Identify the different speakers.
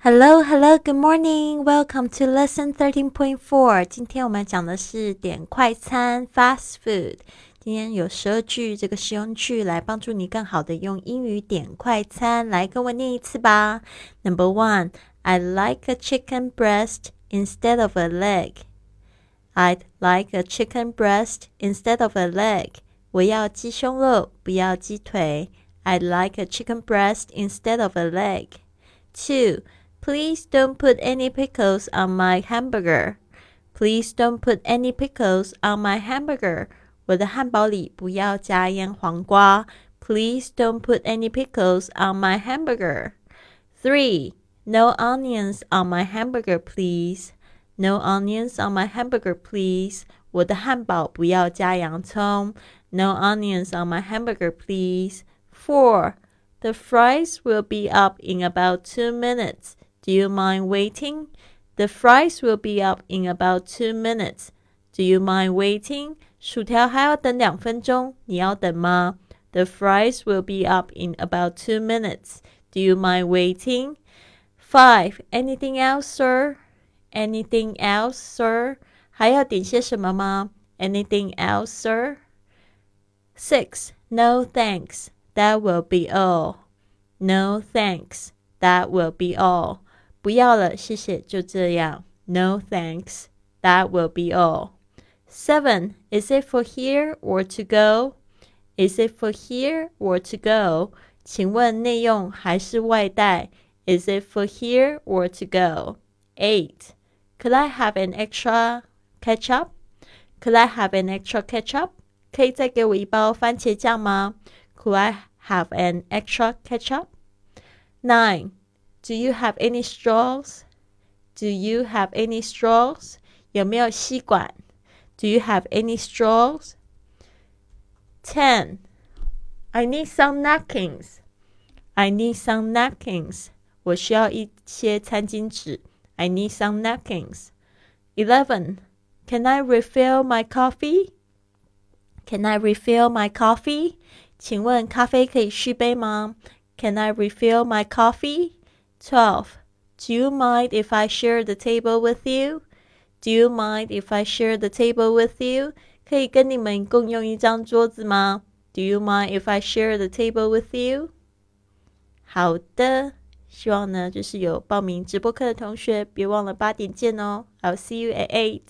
Speaker 1: Hello, hello, good morning. Welcome to lesson thirteen point four. 今天我们讲的是点快餐 （fast food）。今天有十二句这个实用句来帮助你更好的用英语点快餐。来跟我念一次吧。Number one, I like a chicken breast instead of a leg. I'd like a chicken breast instead of a leg. 我要鸡胸肉，不要鸡腿。I'd like a chicken breast instead of a leg. Two. Please don't put any pickles on my hamburger. Please don't put any pickles on my hamburger. 我的汉堡里不要加腌黄瓜。Please don't put any pickles on my hamburger. Three. No onions on my hamburger, please. No onions on my hamburger, please. 我的汉堡不要加洋葱。No onions on my hamburger, please. Four. The fries will be up in about two minutes. Do you mind waiting? The fries will be up in about two minutes. Do you mind waiting? 薯条还要等两分钟，你要等吗？The fries will be up in about two minutes. Do you mind waiting? Five. Anything else, sir? Anything else, sir? 还要点些什么吗？Anything else, sir? Six. No thanks. That will be all. No thanks. That will be all. 不要了，谢谢，就这样。No thanks. That will be all. Seven. Is it for here or to go? Is it for here or to go? 请问内用还是外带？Is it for here or to go? Eight. Could I have an extra ketchup? Could I have an extra ketchup? 可以再给我一包番茄酱吗？Could I have an extra ketchup? Nine. Do you have any straws? Do you have any straws? 有没有吸管？Do you have any straws? Ten. I need some napkins. I need some napkins. 我需要一些餐巾纸。I need some napkins. Eleven. Can I refill my coffee? Can I refill my coffee? 请问咖啡可以续杯吗？Can I refill my coffee? 12. Do you mind if I share the table with you? Do you mind if I share the table with you? 可以跟你们共用一张桌子吗？Do you mind if I share the table with you? 好的，希望呢就是有报名直播课的同学，别忘了八点见哦。I'll see you at eight.